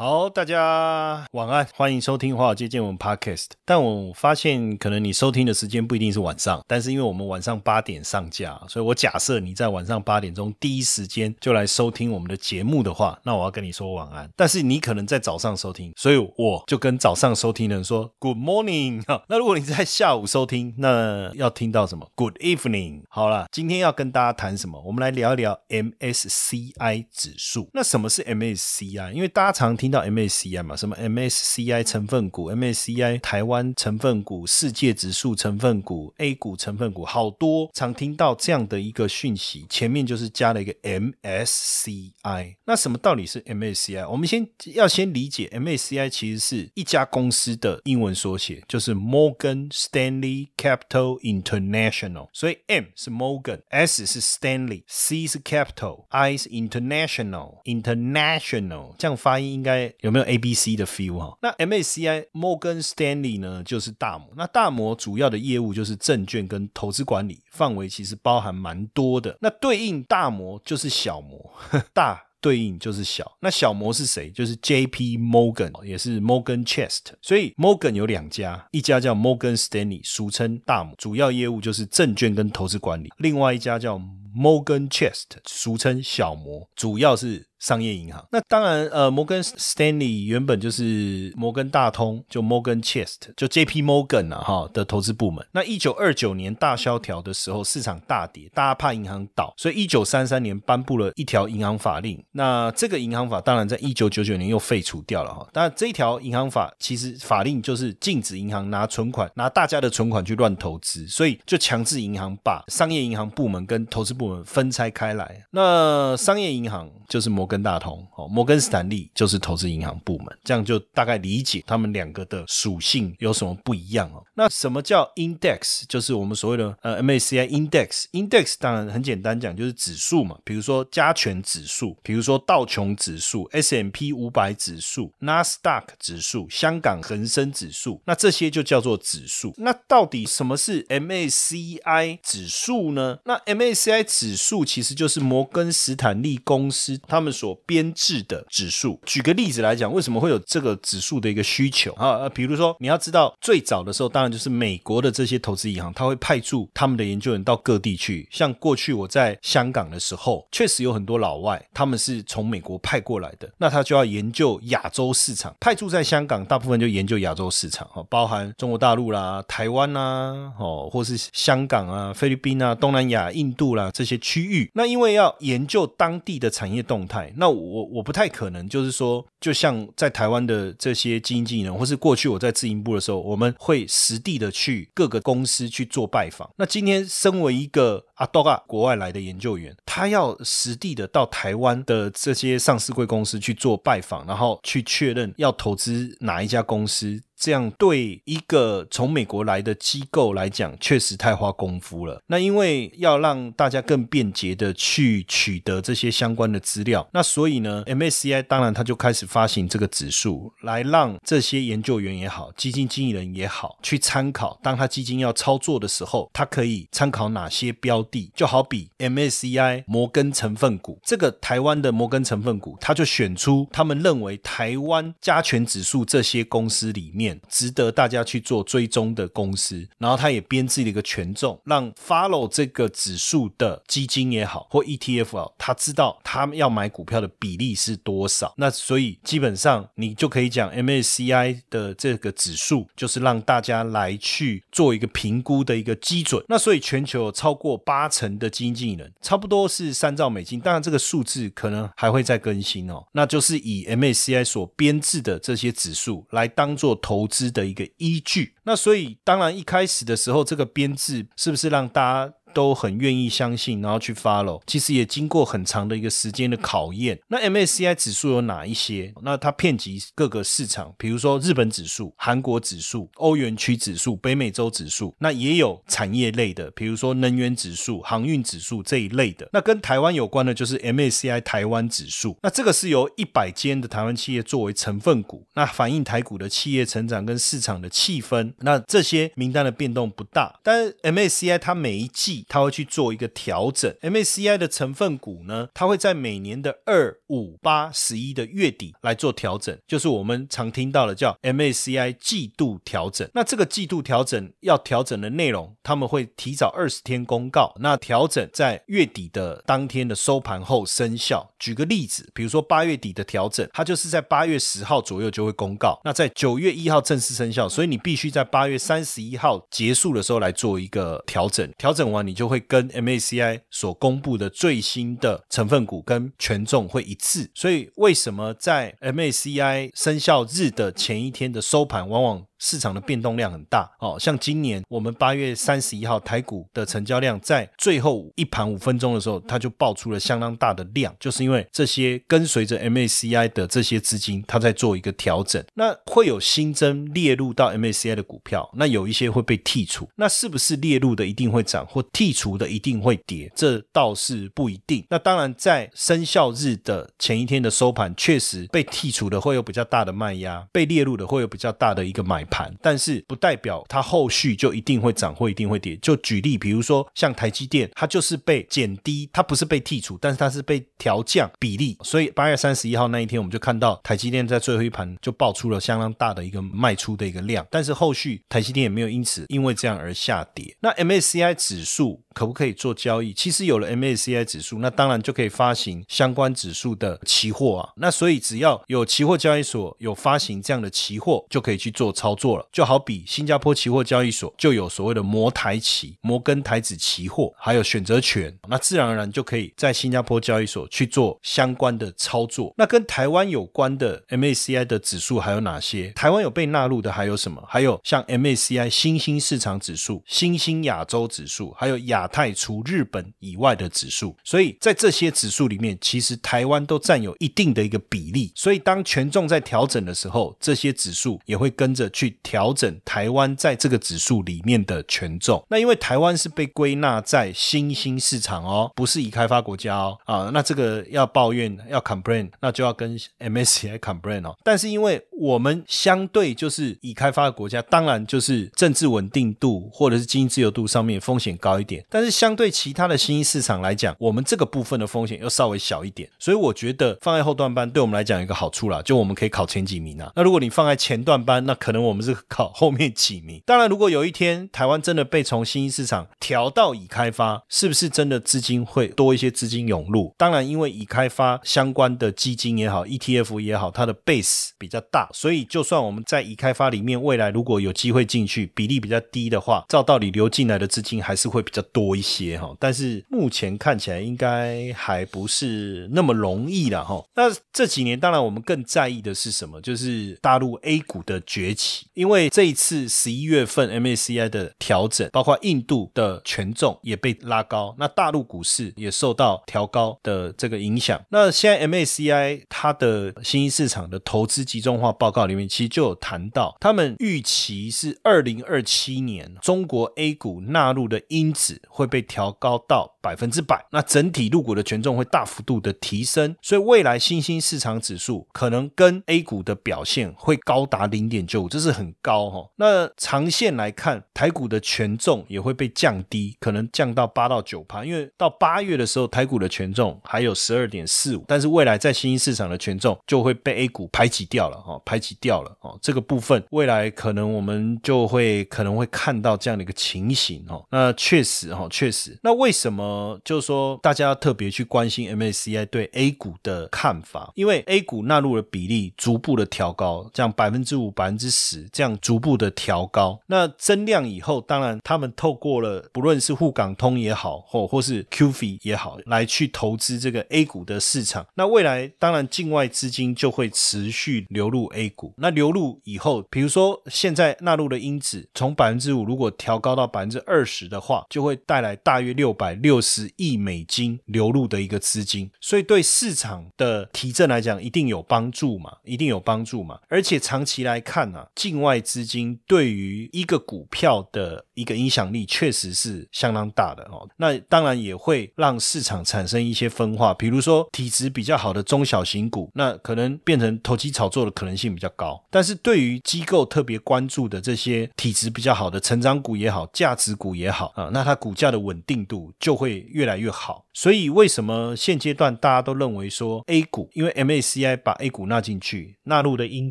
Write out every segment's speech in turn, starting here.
好，大家晚安，欢迎收听华尔街见闻 Podcast。但我发现，可能你收听的时间不一定是晚上，但是因为我们晚上八点上架，所以我假设你在晚上八点钟第一时间就来收听我们的节目的话，那我要跟你说晚安。但是你可能在早上收听，所以我就跟早上收听的人说 Good morning。那如果你在下午收听，那要听到什么？Good evening。好了，今天要跟大家谈什么？我们来聊一聊 MSCI 指数。那什么是 MSCI？因为大家常听。听到 MSCI 嘛？什么 MSCI 成分股、MSCI 台湾成分股、世界指数成分股、A 股成分股，好多常听到这样的一个讯息，前面就是加了一个 MSCI。那什么道理是 MSCI？我们先要先理解 MSCI 其实是一家公司的英文缩写，就是 Morgan Stanley Capital International。所以 M 是 Morgan，S 是 Stanley，C 是 Capital，I 是 International，International 这样发音应该。有没有 A、B、C 的 feel 哈？那 MACI Morgan Stanley 呢，就是大摩。那大摩主要的业务就是证券跟投资管理，范围其实包含蛮多的。那对应大摩就是小摩，大对应就是小。那小摩是谁？就是 J.P. Morgan，也是 Morgan Chest。所以 Morgan 有两家，一家叫 Morgan Stanley，俗称大摩，主要业务就是证券跟投资管理；另外一家叫 Morgan Chest，俗称小摩，主要是。商业银行，那当然，呃，摩根 Stanley 原本就是摩根大通，就 Morgan Chest，就 J.P. Morgan 啊，哈的投资部门。那一九二九年大萧条的时候，市场大跌，大家怕银行倒，所以一九三三年颁布了一条银行法令。那这个银行法当然在一九九九年又废除掉了，哈。但这条银行法其实法令就是禁止银行拿存款，拿大家的存款去乱投资，所以就强制银行把商业银行部门跟投资部门分拆开来。那商业银行就是摩。跟大通哦，摩根斯坦利就是投资银行部门，这样就大概理解他们两个的属性有什么不一样哦。那什么叫 index？就是我们所谓的呃 MACI index。index 当然很简单讲，就是指数嘛，比如说加权指数，比如说道琼指数、S M P 五百指数、纳斯达克指数、香港恒生指数，那这些就叫做指数。那到底什么是 MACI 指数呢？那 MACI 指数其实就是摩根斯坦利公司他们。所编制的指数，举个例子来讲，为什么会有这个指数的一个需求啊？比如说，你要知道，最早的时候，当然就是美国的这些投资银行，他会派驻他们的研究员到各地去。像过去我在香港的时候，确实有很多老外，他们是从美国派过来的，那他就要研究亚洲市场。派驻在香港，大部分就研究亚洲市场，哦，包含中国大陆啦、台湾啦，哦，或是香港啊、菲律宾啊、东南亚、印度啦这些区域。那因为要研究当地的产业动态。那我我不太可能，就是说，就像在台湾的这些基金经理人，或是过去我在自营部的时候，我们会实地的去各个公司去做拜访。那今天身为一个阿多嘎国外来的研究员，他要实地的到台湾的这些上市贵公司去做拜访，然后去确认要投资哪一家公司。这样对一个从美国来的机构来讲，确实太花功夫了。那因为要让大家更便捷的去取得这些相关的资料，那所以呢，MSCI 当然他就开始发行这个指数，来让这些研究员也好，基金经理人也好，去参考。当他基金要操作的时候，他可以参考哪些标的？就好比 MSCI 摩根成分股，这个台湾的摩根成分股，他就选出他们认为台湾加权指数这些公司里面。值得大家去做追踪的公司，然后他也编制了一个权重，让 follow 这个指数的基金也好或 ETF 好，他知道他们要买股票的比例是多少。那所以基本上你就可以讲 MSCI 的这个指数就是让大家来去做一个评估的一个基准。那所以全球有超过八成的基金经理人，差不多是三兆美金，当然这个数字可能还会再更新哦。那就是以 MSCI 所编制的这些指数来当做投投资的一个依据。那所以当然一开始的时候，这个编制是不是让大家？都很愿意相信，然后去 follow，其实也经过很长的一个时间的考验。那 MSCI 指数有哪一些？那它遍及各个市场，比如说日本指数、韩国指数、欧元区指数、北美洲指数。那也有产业类的，比如说能源指数、航运指数这一类的。那跟台湾有关的，就是 MSCI 台湾指数。那这个是由一百间的台湾企业作为成分股，那反映台股的企业成长跟市场的气氛。那这些名单的变动不大，但 MSCI 它每一季它会去做一个调整，MACI 的成分股呢，它会在每年的二、五、八、十一的月底来做调整，就是我们常听到的叫 MACI 季度调整。那这个季度调整要调整的内容，他们会提早二十天公告，那调整在月底的当天的收盘后生效。举个例子，比如说八月底的调整，它就是在八月十号左右就会公告，那在九月一号正式生效，所以你必须在八月三十一号结束的时候来做一个调整，调整完你就会跟 MACI 所公布的最新的成分股跟权重会一致。所以为什么在 MACI 生效日的前一天的收盘，往往市场的变动量很大哦，像今年我们八月三十一号台股的成交量在最后一盘五分钟的时候，它就爆出了相当大的量，就是因为这些跟随着 MACI 的这些资金，它在做一个调整。那会有新增列入到 MACI 的股票，那有一些会被剔除，那是不是列入的一定会涨，或剔除的一定会跌？这倒是不一定。那当然，在生效日的前一天的收盘，确实被剔除的会有比较大的卖压，被列入的会有比较大的一个买。盘，但是不代表它后续就一定会涨或一定会跌。就举例，比如说像台积电，它就是被减低，它不是被剔除，但是它是被调降比例。所以八月三十一号那一天，我们就看到台积电在最后一盘就爆出了相当大的一个卖出的一个量，但是后续台积电也没有因此因为这样而下跌。那 MACI 指数可不可以做交易？其实有了 MACI 指数，那当然就可以发行相关指数的期货啊。那所以只要有期货交易所有发行这样的期货，就可以去做操。做了，就好比新加坡期货交易所就有所谓的摩台期、摩根台子期货，还有选择权，那自然而然就可以在新加坡交易所去做相关的操作。那跟台湾有关的 MACI 的指数还有哪些？台湾有被纳入的还有什么？还有像 MACI 新兴市场指数、新兴亚洲指数，还有亚太除日本以外的指数。所以在这些指数里面，其实台湾都占有一定的一个比例。所以当权重在调整的时候，这些指数也会跟着去。调整台湾在这个指数里面的权重，那因为台湾是被归纳在新兴市场哦，不是已开发国家哦啊，那这个要抱怨要 complain，那就要跟 MSCI complain 哦。但是因为我们相对就是已开发的国家，当然就是政治稳定度或者是经济自由度上面风险高一点，但是相对其他的新兴市场来讲，我们这个部分的风险又稍微小一点，所以我觉得放在后段班对我们来讲有一个好处啦，就我们可以考前几名啊。那如果你放在前段班，那可能我们们是考后面几名。当然，如果有一天台湾真的被从新兴市场调到已开发，是不是真的资金会多一些资金涌入？当然，因为已开发相关的基金也好，ETF 也好，它的 base 比较大。所以，就算我们在已开发里面，未来如果有机会进去，比例比较低的话，照道理流进来的资金还是会比较多一些哈。但是目前看起来应该还不是那么容易了哈。那这几年，当然我们更在意的是什么？就是大陆 A 股的崛起，因为这一次十一月份 MACI 的调整，包括印度的权重也被拉高，那大陆股市也受到调高的这个影响。那现在 MACI 它的新兴市场的投资集中化。报告里面其实就有谈到，他们预期是二零二七年中国 A 股纳入的因子会被调高到。百分之百，那整体入股的权重会大幅度的提升，所以未来新兴市场指数可能跟 A 股的表现会高达零点九五，这是很高哈。那长线来看，台股的权重也会被降低，可能降到八到九趴，因为到八月的时候，台股的权重还有十二点四五，但是未来在新兴市场的权重就会被 A 股排挤掉了哈，排挤掉了哦，这个部分未来可能我们就会可能会看到这样的一个情形哦。那确实哈，确实，那为什么呃就是说大家要特别去关心 MACI 对 A 股的看法？因为 A 股纳入的比例逐步的调高，这样百分之五、百分之十这样逐步的调高，那增量以后，当然他们透过了不论是沪港通也好，或或是 QF 也好，来去投资这个 A 股的市场。那未来当然境外资金就会持续流入 A 股。那流入以后，比如说现在纳入的因子从百分之五，如果调高到百分之二十的话，就会带来大约六百六十亿美金流入的一个资金。所以对市场的提振来讲，一定有帮助嘛，一定有帮助嘛。而且长期来看呢，境外资金对于一个股票的一个影响力确实是相当大的哦。那当然也会让市场产生一些分化，比如说体质比较好的中小型股，那可能变成投机炒作的可能性比较高。但是对于机构特别关注的这些体质比较好的成长股也好，价值股也好啊，那它股价的稳定度就会会越来越好。所以为什么现阶段大家都认为说 A 股，因为 MACI 把 A 股纳进去，纳入的因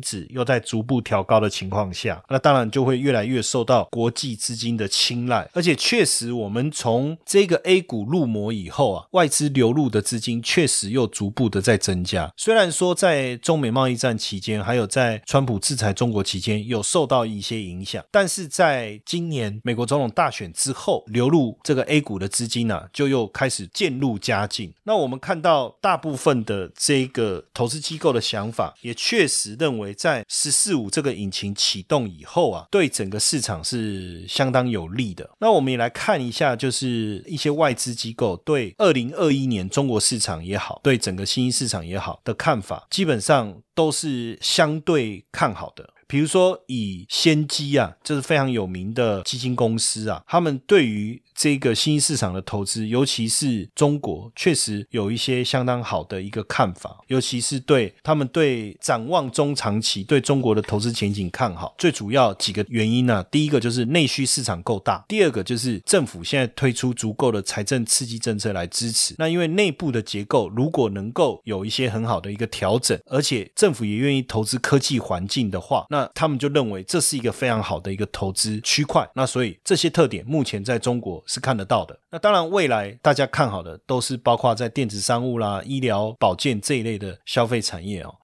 子又在逐步调高的情况下，那当然就会越来越受到国际资金的青睐。而且确实，我们从这个 A 股入模以后啊，外资流入的资金确实又逐步的在增加。虽然说在中美贸易战期间，还有在川普制裁中国期间有受到一些影响，但是在今年美国总统大选之后，流入这个 A 股的资金呢，就又开始建渐入佳境。那我们看到大部分的这个投资机构的想法，也确实认为在“十四五”这个引擎启动以后啊，对整个市场是相当有利的。那我们也来看一下，就是一些外资机构对二零二一年中国市场也好，对整个新兴市场也好的看法，基本上都是相对看好的。比如说，以先机啊，这是非常有名的基金公司啊，他们对于这个新兴市场的投资，尤其是中国，确实有一些相当好的一个看法，尤其是对他们对展望中长期对中国的投资前景看好。最主要几个原因呢，第一个就是内需市场够大，第二个就是政府现在推出足够的财政刺激政策来支持。那因为内部的结构如果能够有一些很好的一个调整，而且政府也愿意投资科技环境的话，那那他们就认为这是一个非常好的一个投资区块。那所以这些特点目前在中国。是看得到的。那当然，未来大家看好的都是包括在电子商务啦、医疗保健这一类的消费产业哦。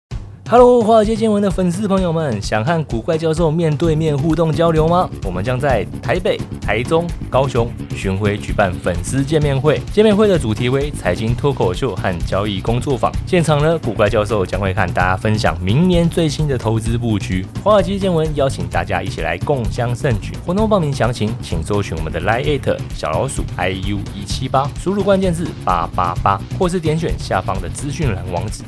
Hello，华尔街见闻的粉丝朋友们，想和古怪教授面对面互动交流吗？我们将在台北、台中、高雄巡回举办粉丝见面会。见面会的主题为财经脱口秀和交易工作坊。现场呢，古怪教授将会和大家分享明年最新的投资布局。华尔街见闻邀请大家一起来共襄盛举。活动报名详情，请搜寻我们的 Line 小老鼠 iu 一七八，输入关键字八八八，或是点选下方的资讯栏网址。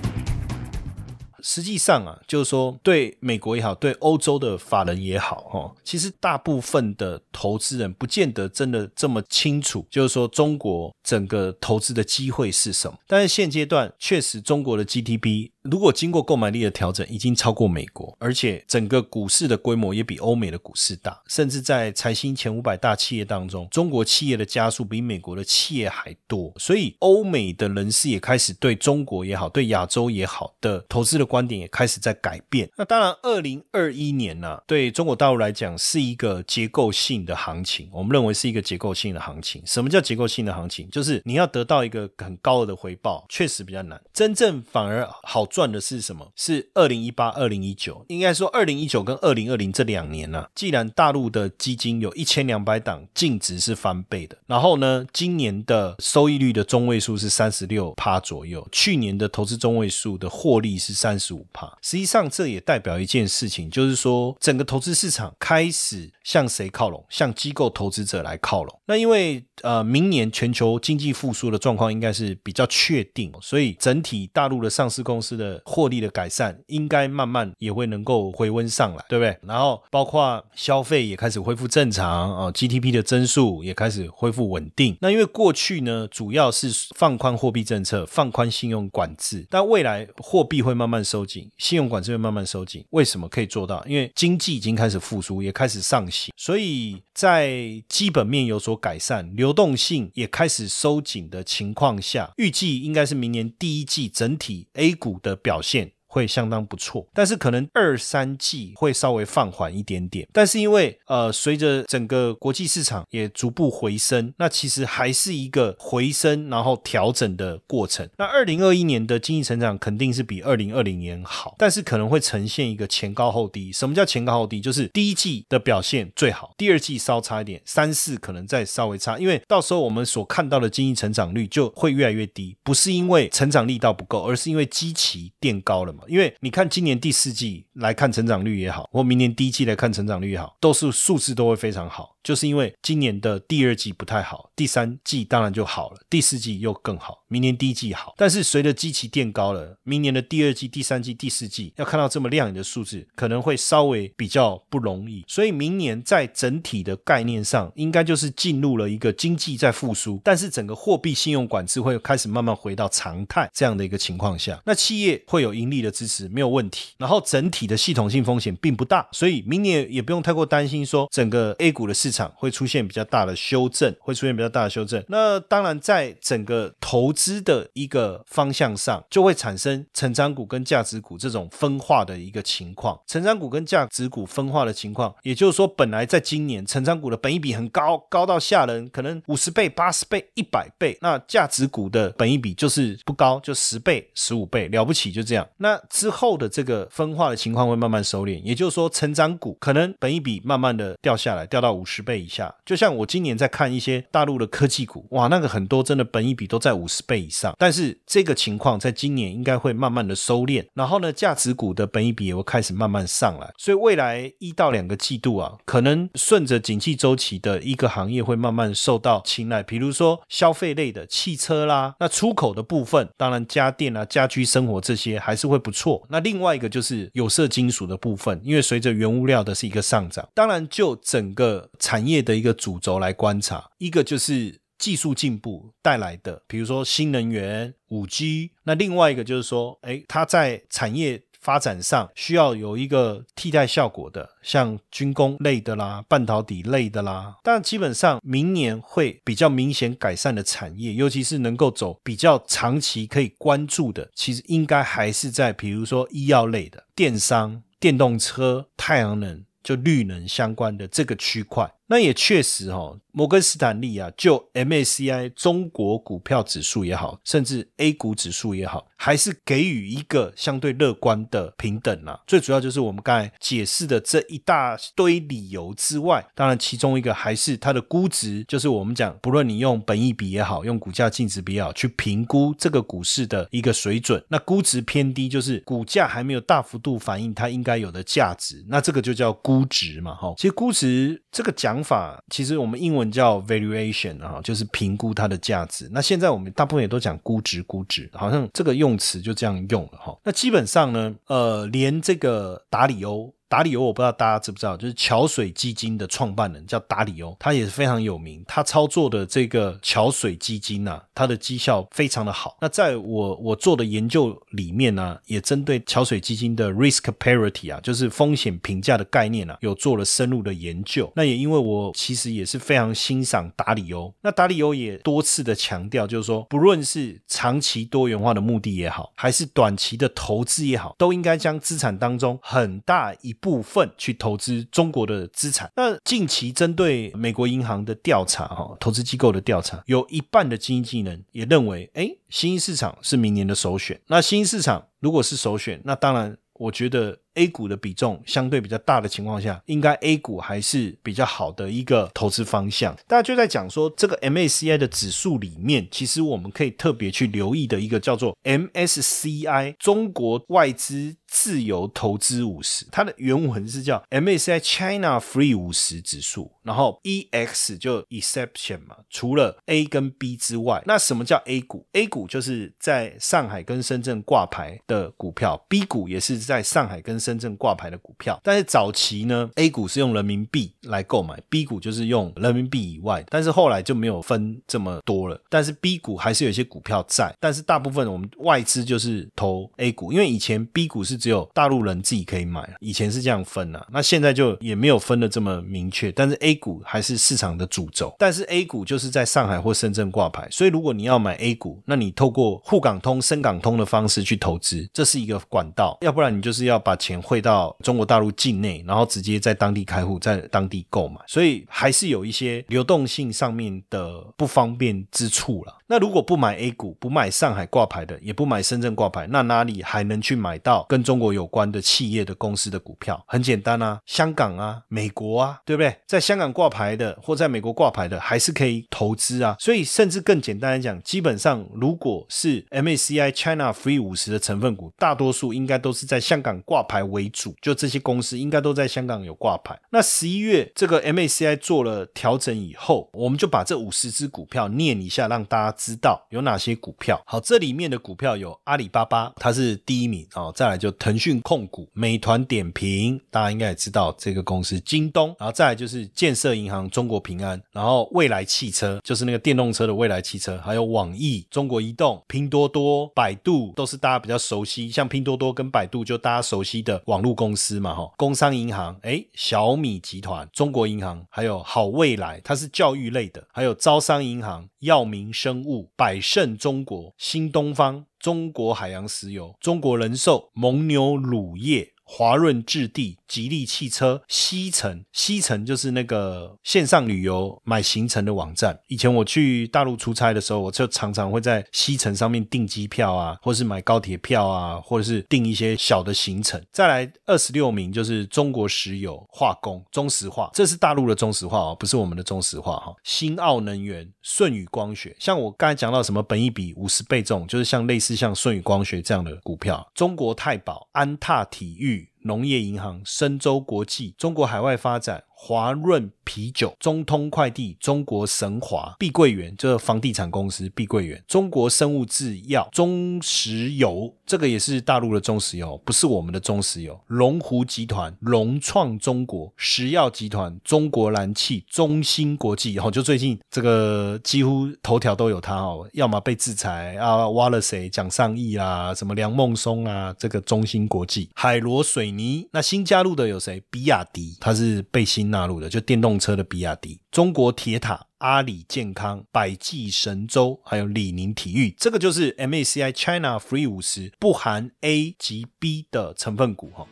实际上啊，就是说，对美国也好，对欧洲的法人也好，哈，其实大部分的投资人不见得真的这么清楚，就是说中国整个投资的机会是什么。但是现阶段确实，中国的 GDP。如果经过购买力的调整，已经超过美国，而且整个股市的规模也比欧美的股市大，甚至在财新前五百大企业当中，中国企业的加速比美国的企业还多。所以，欧美的人士也开始对中国也好，对亚洲也好的投资的观点也开始在改变。那当然，二零二一年呢，对中国大陆来讲是一个结构性的行情，我们认为是一个结构性的行情。什么叫结构性的行情？就是你要得到一个很高额的回报，确实比较难。真正反而好。赚的是什么？是二零一八、二零一九，应该说二零一九跟二零二零这两年呢。既然大陆的基金有一千两百档净值是翻倍的，然后呢，今年的收益率的中位数是三十六趴左右，去年的投资中位数的获利是三十五趴。实际上，这也代表一件事情，就是说整个投资市场开始向谁靠拢？向机构投资者来靠拢。那因为呃，明年全球经济复苏的状况应该是比较确定，所以整体大陆的上市公司的的获利的改善，应该慢慢也会能够回温上来，对不对？然后包括消费也开始恢复正常啊，GDP 的增速也开始恢复稳定。那因为过去呢，主要是放宽货币政策、放宽信用管制，但未来货币会慢慢收紧，信用管制会慢慢收紧。为什么可以做到？因为经济已经开始复苏，也开始上行，所以在基本面有所改善，流动性也开始收紧的情况下，预计应该是明年第一季整体 A 股的表现。会相当不错，但是可能二三季会稍微放缓一点点。但是因为呃，随着整个国际市场也逐步回升，那其实还是一个回升然后调整的过程。那二零二一年的经济成长肯定是比二零二零年好，但是可能会呈现一个前高后低。什么叫前高后低？就是第一季的表现最好，第二季稍差一点，三四可能再稍微差。因为到时候我们所看到的经济成长率就会越来越低，不是因为成长力道不够，而是因为基期垫高了嘛。因为你看今年第四季来看成长率也好，或明年第一季来看成长率也好，都是数字都会非常好。就是因为今年的第二季不太好，第三季当然就好了，第四季又更好，明年第一季好。但是随着基期垫高了，明年的第二季、第三季、第四季要看到这么亮眼的数字，可能会稍微比较不容易。所以明年在整体的概念上，应该就是进入了一个经济在复苏，但是整个货币信用管制会开始慢慢回到常态这样的一个情况下，那企业会有盈利的支持，没有问题。然后整体的系统性风险并不大，所以明年也不用太过担心说整个 A 股的市场。会出现比较大的修正，会出现比较大的修正。那当然，在整个投资的一个方向上，就会产生成长股跟价值股这种分化的一个情况。成长股跟价值股分化的情况，也就是说，本来在今年成长股的本益比很高，高到吓人，可能五十倍、八十倍、一百倍。那价值股的本益比就是不高，就十倍、十五倍，了不起就这样。那之后的这个分化的情况会慢慢收敛，也就是说，成长股可能本益比慢慢的掉下来，掉到五十。倍以下，就像我今年在看一些大陆的科技股，哇，那个很多真的本益比都在五十倍以上。但是这个情况在今年应该会慢慢的收敛，然后呢，价值股的本益比也会开始慢慢上来。所以未来一到两个季度啊，可能顺着景气周期的一个行业会慢慢受到青睐，比如说消费类的汽车啦，那出口的部分，当然家电啊、家居生活这些还是会不错。那另外一个就是有色金属的部分，因为随着原物料的是一个上涨，当然就整个产产业的一个主轴来观察，一个就是技术进步带来的，比如说新能源、五 G，那另外一个就是说，哎，它在产业发展上需要有一个替代效果的，像军工类的啦、半导体类的啦。但基本上明年会比较明显改善的产业，尤其是能够走比较长期可以关注的，其实应该还是在比如说医药类的、电商、电动车、太阳能。就绿能相关的这个区块，那也确实哈。摩根斯坦利啊，就 MACI 中国股票指数也好，甚至 A 股指数也好，还是给予一个相对乐观的平等啊。最主要就是我们刚才解释的这一大堆理由之外，当然其中一个还是它的估值，就是我们讲，不论你用本益比也好，用股价净值比也好，去评估这个股市的一个水准，那估值偏低，就是股价还没有大幅度反映它应该有的价值，那这个就叫估值嘛。哈，其实估值这个讲法，其实我们英文。叫 valuation 啊，就是评估它的价值。那现在我们大部分也都讲估值，估值好像这个用词就这样用了哈。那基本上呢，呃，连这个达里欧。达里欧，我不知道大家知不知道，就是桥水基金的创办人叫达里欧，他也是非常有名。他操作的这个桥水基金呢，它的绩效非常的好。那在我我做的研究里面呢，也针对桥水基金的 risk parity 啊，就是风险评价的概念啊，有做了深入的研究。那也因为我其实也是非常欣赏达里欧，那达里欧也多次的强调，就是说，不论是长期多元化的目的也好，还是短期的投资也好，都应该将资产当中很大一部分去投资中国的资产。那近期针对美国银行的调查，哈，投资机构的调查，有一半的经济人也认为，哎，新兴市场是明年的首选。那新兴市场如果是首选，那当然，我觉得 A 股的比重相对比较大的情况下，应该 A 股还是比较好的一个投资方向。大家就在讲说，这个 MACI 的指数里面，其实我们可以特别去留意的一个叫做 MSCI 中国外资。自由投资五十，它的原文是叫 MSCI China Free 五十指数，然后 EX 就 exception 嘛，除了 A 跟 B 之外，那什么叫 A 股？A 股就是在上海跟深圳挂牌的股票，B 股也是在上海跟深圳挂牌的股票。但是早期呢，A 股是用人民币来购买，B 股就是用人民币以外，但是后来就没有分这么多了。但是 B 股还是有些股票在，但是大部分我们外资就是投 A 股，因为以前 B 股是。只有大陆人自己可以买，以前是这样分啊，那现在就也没有分的这么明确。但是 A 股还是市场的主轴，但是 A 股就是在上海或深圳挂牌，所以如果你要买 A 股，那你透过沪港通、深港通的方式去投资，这是一个管道。要不然你就是要把钱汇到中国大陆境内，然后直接在当地开户，在当地购买，所以还是有一些流动性上面的不方便之处了。那如果不买 A 股，不买上海挂牌的，也不买深圳挂牌，那哪里还能去买到跟中国有关的企业的公司的股票？很简单啊，香港啊，美国啊，对不对？在香港挂牌的或在美国挂牌的，还是可以投资啊。所以甚至更简单来讲，基本上如果是 MACI China Free 五十的成分股，大多数应该都是在香港挂牌为主，就这些公司应该都在香港有挂牌。那十一月这个 MACI 做了调整以后，我们就把这五十只股票念一下，让大家。知道有哪些股票？好，这里面的股票有阿里巴巴，它是第一名哦。再来就腾讯控股、美团点评，大家应该也知道这个公司。京东，然后再来就是建设银行、中国平安，然后未来汽车，就是那个电动车的未来汽车，还有网易、中国移动、拼多多、百度，都是大家比较熟悉。像拼多多跟百度，就大家熟悉的网络公司嘛，哈。工商银行，哎，小米集团、中国银行，还有好未来，它是教育类的，还有招商银行、药明生。物百胜中国、新东方、中国海洋石油、中国人寿、蒙牛乳业、华润置地。吉利汽车、西城，西城就是那个线上旅游买行程的网站。以前我去大陆出差的时候，我就常常会在西城上面订机票啊，或是买高铁票啊，或者是订一些小的行程。再来二十六名就是中国石油化工、中石化，这是大陆的中石化哦，不是我们的中石化哈。新奥能源、舜宇光学，像我刚才讲到什么本一比五十倍这种，就是像类似像舜宇光学这样的股票。中国太保、安踏体育。农业银行、深州国际、中国海外发展。华润啤酒、中通快递、中国神华、碧桂园，这房地产公司；碧桂园、中国生物制药、中石油，这个也是大陆的中石油，不是我们的中石油。龙湖集团、融创中国、石药集团、中国燃气、中芯国际，哦，就最近这个几乎头条都有它哦，要么被制裁啊，挖了谁？蒋上亿啦，什么梁孟松啊，这个中芯国际、海螺水泥，那新加入的有谁？比亚迪，它是被新。纳入的就电动车的比亚迪、中国铁塔、阿里健康、百济神州，还有李宁体育，这个就是 MACI China Free 五十不含 A 及 B 的成分股哈。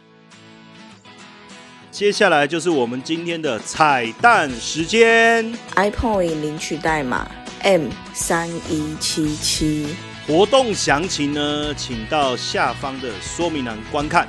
接下来就是我们今天的彩蛋时间，iPoint 领取代码 M 三一七七，活动详情呢，请到下方的说明栏观看。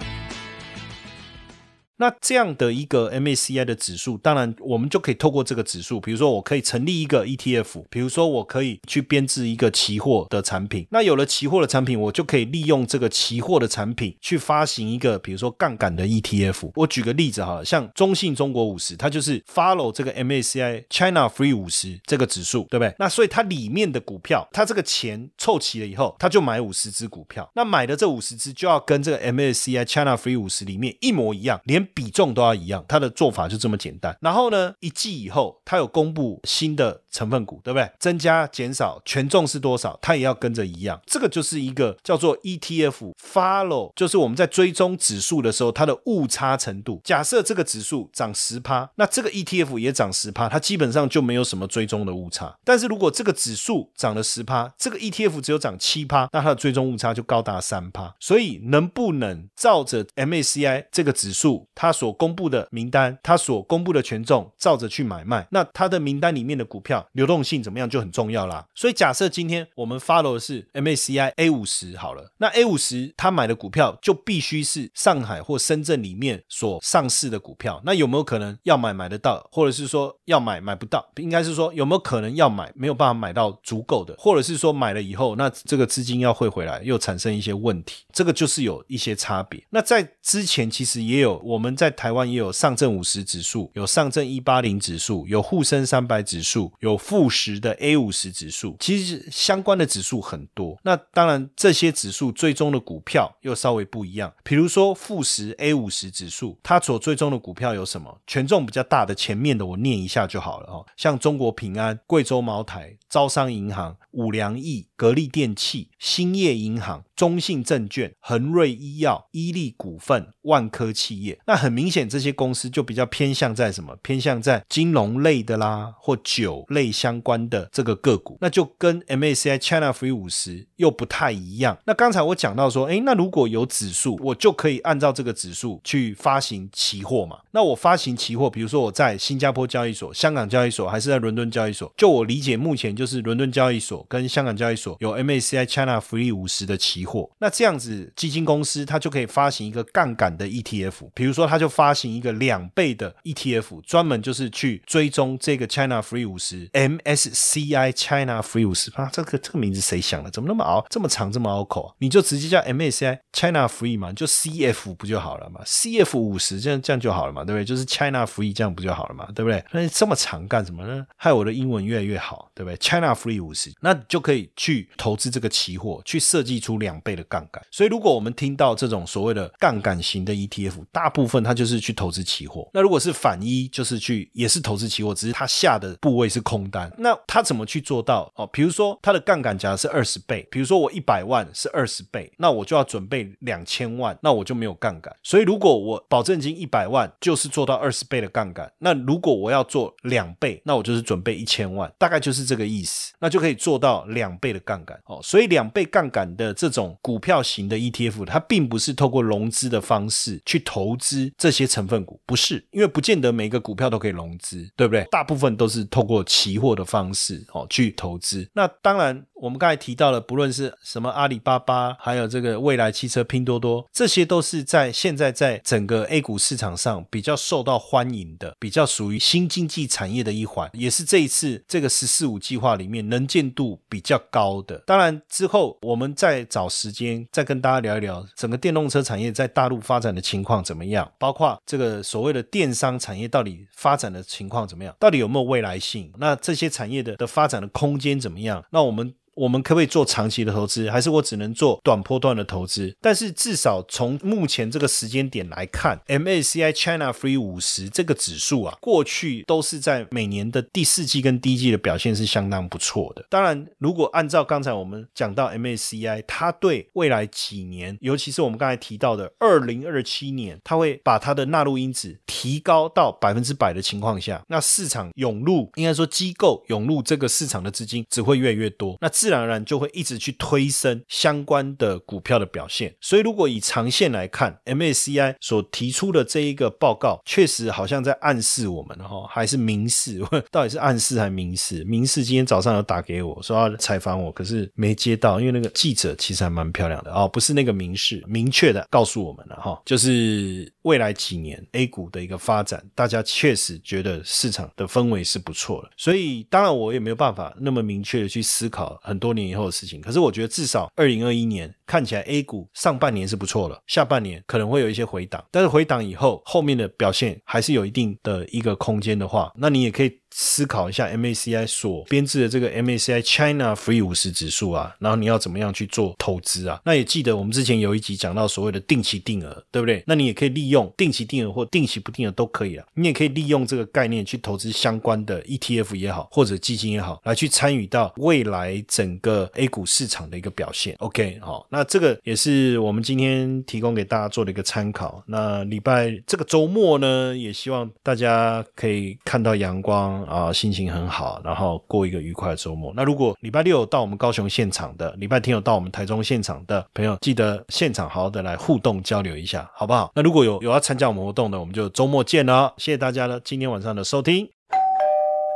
那这样的一个 MACI 的指数，当然我们就可以透过这个指数，比如说我可以成立一个 ETF，比如说我可以去编制一个期货的产品。那有了期货的产品，我就可以利用这个期货的产品去发行一个，比如说杠杆的 ETF。我举个例子哈，像中信中国五十，它就是 follow 这个 MACI China Free 五十这个指数，对不对？那所以它里面的股票，它这个钱凑齐了以后，它就买五十只股票。那买的这五十只就要跟这个 MACI China Free 五十里面一模一样，连比重都要一样，它的做法就这么简单。然后呢，一季以后，它有公布新的成分股，对不对？增加、减少，权重是多少，它也要跟着一样。这个就是一个叫做 ETF follow，就是我们在追踪指数的时候，它的误差程度。假设这个指数涨十趴，那这个 ETF 也涨十趴，它基本上就没有什么追踪的误差。但是如果这个指数涨了十趴，这个 ETF 只有涨七趴，那它的追踪误差就高达三趴。所以能不能照着 MACI 这个指数？他所公布的名单，他所公布的权重，照着去买卖，那他的名单里面的股票流动性怎么样就很重要啦。所以假设今天我们 follow 的是 MACI A 五十好了，那 A 五十他买的股票就必须是上海或深圳里面所上市的股票。那有没有可能要买买得到，或者是说要买买不到？应该是说有没有可能要买没有办法买到足够的，或者是说买了以后，那这个资金要汇回来又产生一些问题，这个就是有一些差别。那在之前其实也有我们我们在台湾也有上证五十指数，有上证一八零指数，有沪深三百指数，有富时的 A 五十指数，其实相关的指数很多。那当然这些指数追踪的股票又稍微不一样，比如说富时 A 五十指数，它所追踪的股票有什么？权重比较大的前面的我念一下就好了哦，像中国平安、贵州茅台、招商银行、五粮液、格力电器、兴业银行。中信证券、恒瑞医药、伊利股份、万科企业，那很明显这些公司就比较偏向在什么？偏向在金融类的啦，或酒类相关的这个个股，那就跟 MACI China Free 五十又不太一样。那刚才我讲到说，诶，那如果有指数，我就可以按照这个指数去发行期货嘛？那我发行期货，比如说我在新加坡交易所、香港交易所，还是在伦敦交易所？就我理解，目前就是伦敦交易所跟香港交易所有 MACI China Free 五十的期。货那这样子，基金公司它就可以发行一个杠杆的 ETF，比如说他就发行一个两倍的 ETF，专门就是去追踪这个 China Free 五十 MSCI China Free 五十啊，这个这个名字谁想的？怎么那么拗这么长这么拗口啊？你就直接叫 MSCI China Free 嘛，就 CF 不就好了嘛？CF 五十这样这样就好了嘛，对不对？就是 China Free 这样不就好了嘛，对不对？那这么长干什么呢？害我的英文越来越好，对不对？China Free 五十，那就可以去投资这个期货，去设计出两。倍的杠杆，所以如果我们听到这种所谓的杠杆型的 ETF，大部分它就是去投资期货。那如果是反一，就是去也是投资期货，只是它下的部位是空单。那它怎么去做到？哦，比如说它的杠杆假是二十倍，比如说我一百万是二十倍，那我就要准备两千万，那我就没有杠杆。所以如果我保证金一百万就是做到二十倍的杠杆，那如果我要做两倍，那我就是准备一千万，大概就是这个意思，那就可以做到两倍的杠杆。哦，所以两倍杠杆的这种。股票型的 ETF，它并不是透过融资的方式去投资这些成分股，不是，因为不见得每一个股票都可以融资，对不对？大部分都是透过期货的方式哦去投资。那当然。我们刚才提到了，不论是什么阿里巴巴，还有这个未来汽车、拼多多，这些都是在现在在整个 A 股市场上比较受到欢迎的，比较属于新经济产业的一环，也是这一次这个“十四五”计划里面能见度比较高的。当然之后我们再找时间再跟大家聊一聊整个电动车产业在大陆发展的情况怎么样，包括这个所谓的电商产业到底发展的情况怎么样，到底有没有未来性？那这些产业的的发展的空间怎么样？那我们。我们可不可以做长期的投资，还是我只能做短波段的投资？但是至少从目前这个时间点来看，MACI China Free 五十这个指数啊，过去都是在每年的第四季跟第一季的表现是相当不错的。当然，如果按照刚才我们讲到 MACI，它对未来几年，尤其是我们刚才提到的二零二七年，它会把它的纳入因子提高到百分之百的情况下，那市场涌入，应该说机构涌入这个市场的资金只会越来越多。那自自然而然就会一直去推升相关的股票的表现，所以如果以长线来看，MACI 所提出的这一个报告，确实好像在暗示我们哈，还是明示，到底是暗示还是明示？明示今天早上有打给我说要采访我，可是没接到，因为那个记者其实还蛮漂亮的。哦，不是那个明示，明确的告诉我们了哈，就是未来几年 A 股的一个发展，大家确实觉得市场的氛围是不错的，所以当然我也没有办法那么明确的去思考。很多年以后的事情，可是我觉得至少二零二一年看起来 A 股上半年是不错了，下半年可能会有一些回档，但是回档以后后面的表现还是有一定的一个空间的话，那你也可以。思考一下 MACI 所编制的这个 MACI China Free 五十指数啊，然后你要怎么样去做投资啊？那也记得我们之前有一集讲到所谓的定期定额，对不对？那你也可以利用定期定额或定期不定额都可以啊。你也可以利用这个概念去投资相关的 ETF 也好，或者基金也好，来去参与到未来整个 A 股市场的一个表现。OK，好，那这个也是我们今天提供给大家做的一个参考。那礼拜这个周末呢，也希望大家可以看到阳光。啊，心情很好，然后过一个愉快的周末。那如果礼拜六到我们高雄现场的，礼拜天有到我们台中现场的朋友，记得现场好好的来互动交流一下，好不好？那如果有有要参加我们活动的，我们就周末见了。谢谢大家呢今天晚上的收听。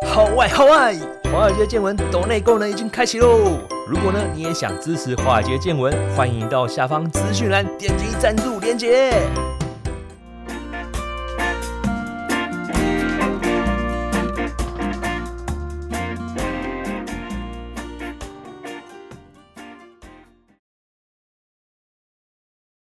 好外好外，华尔街见闻抖内功能已经开启喽！如果呢你也想支持华尔街见闻，欢迎到下方资讯栏点击赞助连接。